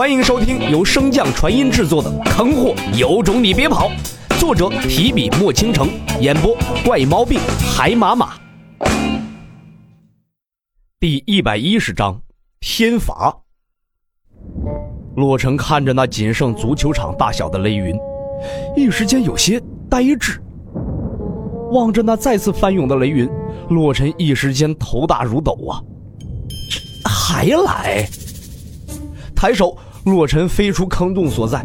欢迎收听由升降传音制作的《坑货有种你别跑》，作者提笔墨倾城，演播怪毛病海马马。第一百一十章天罚。洛尘看着那仅剩足球场大小的雷云，一时间有些呆滞。望着那再次翻涌的雷云，洛尘一时间头大如斗啊！还来！抬手，洛尘飞出坑洞所在，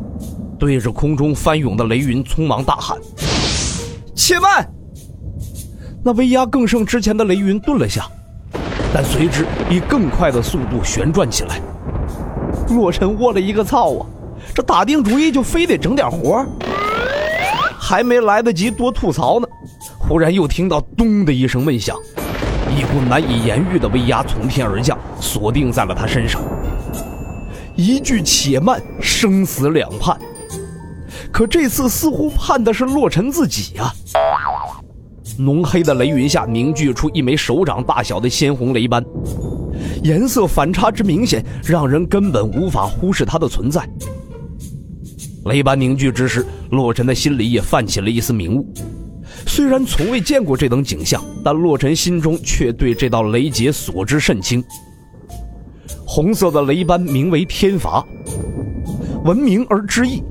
对着空中翻涌的雷云匆忙大喊：“且慢！”那威压更胜之前的雷云顿了下，但随之以更快的速度旋转起来。洛尘窝了一个操啊！这打定主意就非得整点活还没来得及多吐槽呢，忽然又听到“咚”的一声闷响，一股难以言喻的威压从天而降，锁定在了他身上。一句“且慢”，生死两判。可这次似乎判的是洛尘自己呀！浓黑的雷云下凝聚出一枚手掌大小的鲜红雷斑，颜色反差之明显，让人根本无法忽视它的存在。雷斑凝聚之时，洛尘的心里也泛起了一丝明悟。虽然从未见过这等景象，但洛尘心中却对这道雷劫所知甚清。红色的雷斑名为天罚，闻名而知意。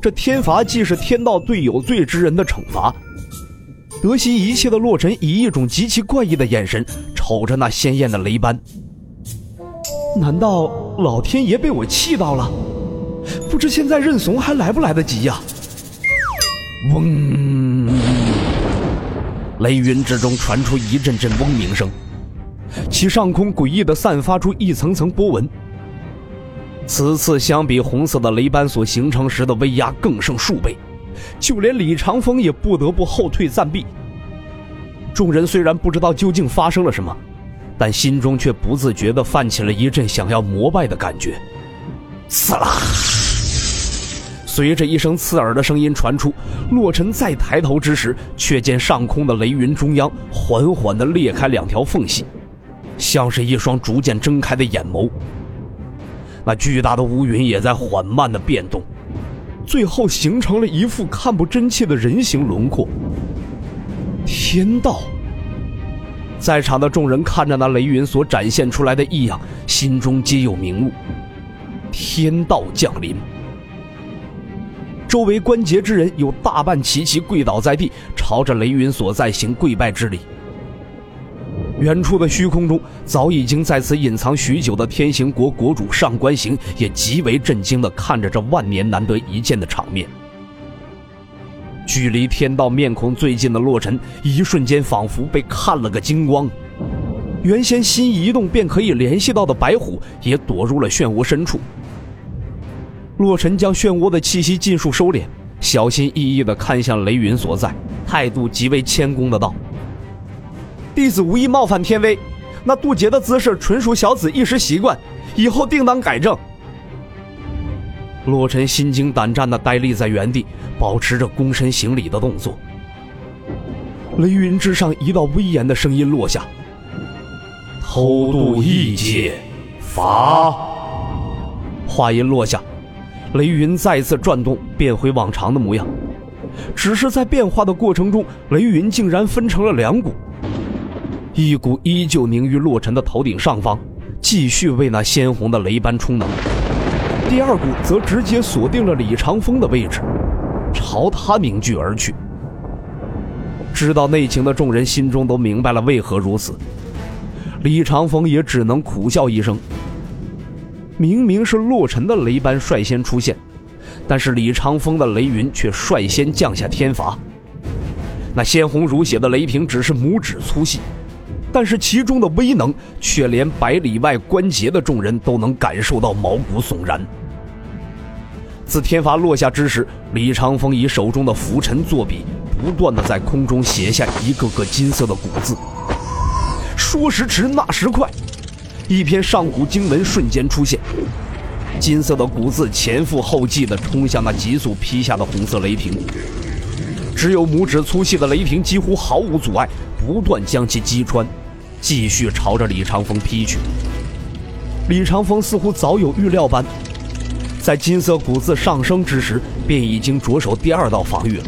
这天罚既是天道对有罪之人的惩罚。得悉一切的洛尘以一种极其怪异的眼神瞅着那鲜艳的雷斑。难道老天爷被我气到了？不知现在认怂还来不来得及呀？嗡！雷云之中传出一阵阵嗡鸣声。其上空诡异的散发出一层层波纹。此次相比红色的雷斑所形成时的威压更胜数倍，就连李长风也不得不后退暂避。众人虽然不知道究竟发生了什么，但心中却不自觉地泛起了一阵想要膜拜的感觉。刺啦！随着一声刺耳的声音传出，洛尘再抬头之时，却见上空的雷云中央缓缓地裂开两条缝隙。像是一双逐渐睁开的眼眸，那巨大的乌云也在缓慢的变动，最后形成了一副看不真切的人形轮廓。天道，在场的众人看着那雷云所展现出来的异样，心中皆有明悟。天道降临，周围关节之人有大半齐齐跪倒在地，朝着雷云所在行跪拜之礼。远处的虚空中，早已经在此隐藏许久的天行国国主上官行也极为震惊地看着这万年难得一见的场面。距离天道面孔最近的洛尘，一瞬间仿佛被看了个精光。原先心一动便可以联系到的白虎，也躲入了漩涡深处。洛尘将漩涡的气息尽数收敛，小心翼翼地看向雷云所在，态度极为谦恭的道。弟子无意冒犯天威，那渡劫的姿势纯属小子一时习惯，以后定当改正。洛尘心惊胆战的呆立在原地，保持着躬身行礼的动作。雷云之上，一道威严的声音落下：“偷渡异界，罚。”话音落下，雷云再次转动，变回往常的模样。只是在变化的过程中，雷云竟然分成了两股。一股依旧凝于洛尘的头顶上方，继续为那鲜红的雷斑充能；第二股则直接锁定了李长风的位置，朝他凝聚而去。知道内情的众人心中都明白了为何如此，李长风也只能苦笑一声。明明是洛尘的雷斑率先出现，但是李长风的雷云却率先降下天罚。那鲜红如血的雷霆只是拇指粗细。但是其中的威能，却连百里外关节的众人都能感受到毛骨悚然。自天罚落下之时，李长风以手中的拂尘作笔，不断的在空中写下一个个金色的古字。说时迟，那时快，一篇上古经文瞬间出现，金色的古字前赴后继的冲向那急速劈下的红色雷霆。只有拇指粗细的雷霆几乎毫无阻碍，不断将其击穿。继续朝着李长风劈去。李长风似乎早有预料般，在金色骨刺上升之时，便已经着手第二道防御了。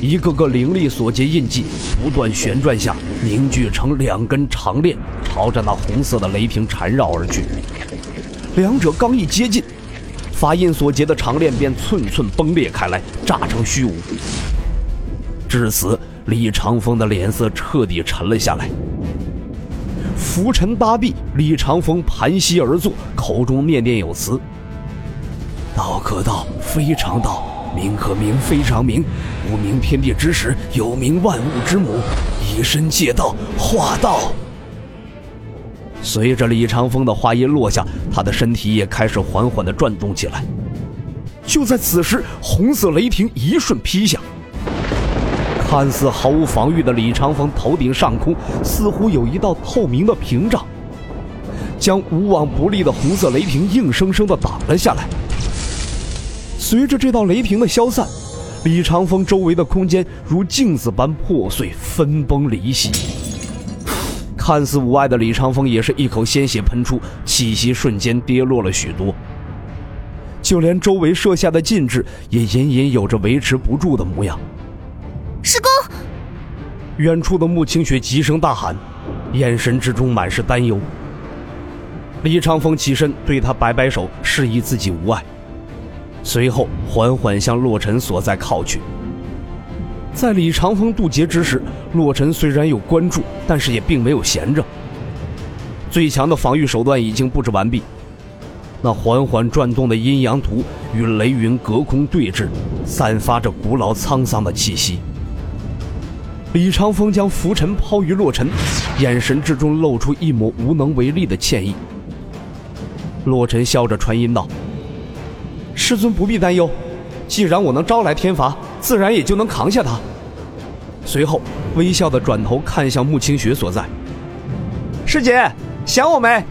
一个个灵力所结印记不断旋转下，凝聚成两根长链，朝着那红色的雷霆缠绕而去。两者刚一接近，法印所结的长链便寸寸崩裂开来，炸成虚无。至此，李长风的脸色彻底沉了下来。浮尘八臂，李长风盘膝而坐，口中念念有词：“道可道，非常道。”名可名，非常名。无名天地之始，有名万物之母。以身借道，化道。随着李长风的话音落下，他的身体也开始缓缓的转动起来。就在此时，红色雷霆一瞬劈下，看似毫无防御的李长风头顶上空，似乎有一道透明的屏障，将无往不利的红色雷霆硬生生的挡了下来。随着这道雷霆的消散，李长风周围的空间如镜子般破碎、分崩离析。看似无碍的李长风也是一口鲜血喷出，气息瞬间跌落了许多。就连周围设下的禁制也隐隐有着维持不住的模样。远处的穆清雪急声大喊，眼神之中满是担忧。李长风起身对他摆摆手，示意自己无碍。随后缓缓向洛尘所在靠去。在李长风渡劫之时，洛尘虽然有关注，但是也并没有闲着。最强的防御手段已经布置完毕，那缓缓转动的阴阳图与雷云隔空对峙，散发着古老沧桑的气息。李长风将浮尘抛于洛尘，眼神之中露出一抹无能为力的歉意。洛尘笑着传音道。师尊不必担忧，既然我能招来天罚，自然也就能扛下他。随后，微笑的转头看向穆清雪所在。师姐，想我没？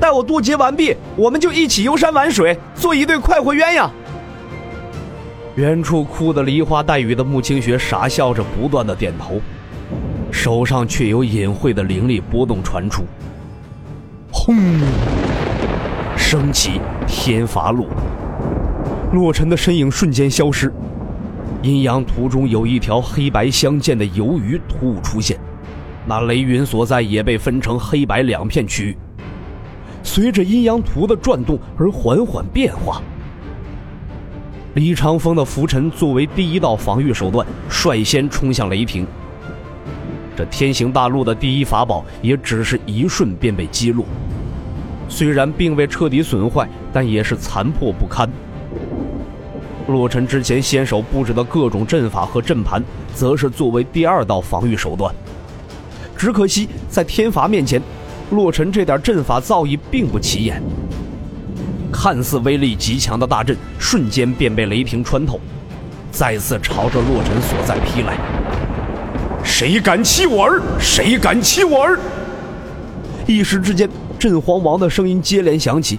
待我渡劫完毕，我们就一起游山玩水，做一对快活鸳鸯。远处哭得梨花带雨的穆清雪傻笑着，不断的点头，手上却有隐晦的灵力波动传出。轰！升起天罚路。洛尘的身影瞬间消失，阴阳图中有一条黑白相间的游鱼突兀出现，那雷云所在也被分成黑白两片区域，随着阴阳图的转动而缓缓变化。李长风的浮尘作为第一道防御手段，率先冲向雷霆。这天行大陆的第一法宝也只是一瞬便被击落，虽然并未彻底损坏，但也是残破不堪。洛尘之前先手布置的各种阵法和阵盘，则是作为第二道防御手段。只可惜在天罚面前，洛尘这点阵法造诣并不起眼。看似威力极强的大阵，瞬间便被雷霆穿透，再次朝着洛尘所在劈来。谁敢欺我儿？谁敢欺我儿？一时之间，镇皇王的声音接连响起。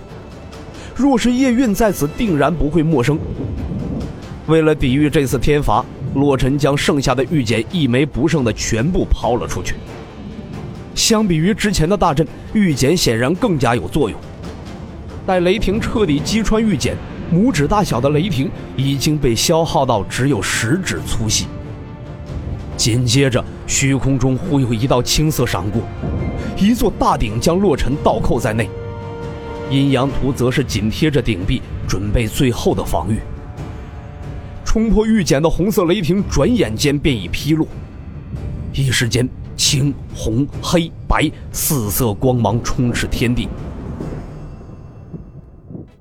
若是叶韵在此，定然不会陌生。为了抵御这次天罚，洛尘将剩下的玉简一枚不剩的全部抛了出去。相比于之前的大阵，玉简显然更加有作用。待雷霆彻底击穿玉简，拇指大小的雷霆已经被消耗到只有食指粗细。紧接着，虚空中忽有一道青色闪过，一座大鼎将洛尘倒扣在内。阴阳图则是紧贴着鼎壁，准备最后的防御。冲破玉简的红色雷霆，转眼间便已劈落。一时间，青、红、黑、白四色光芒充斥天地。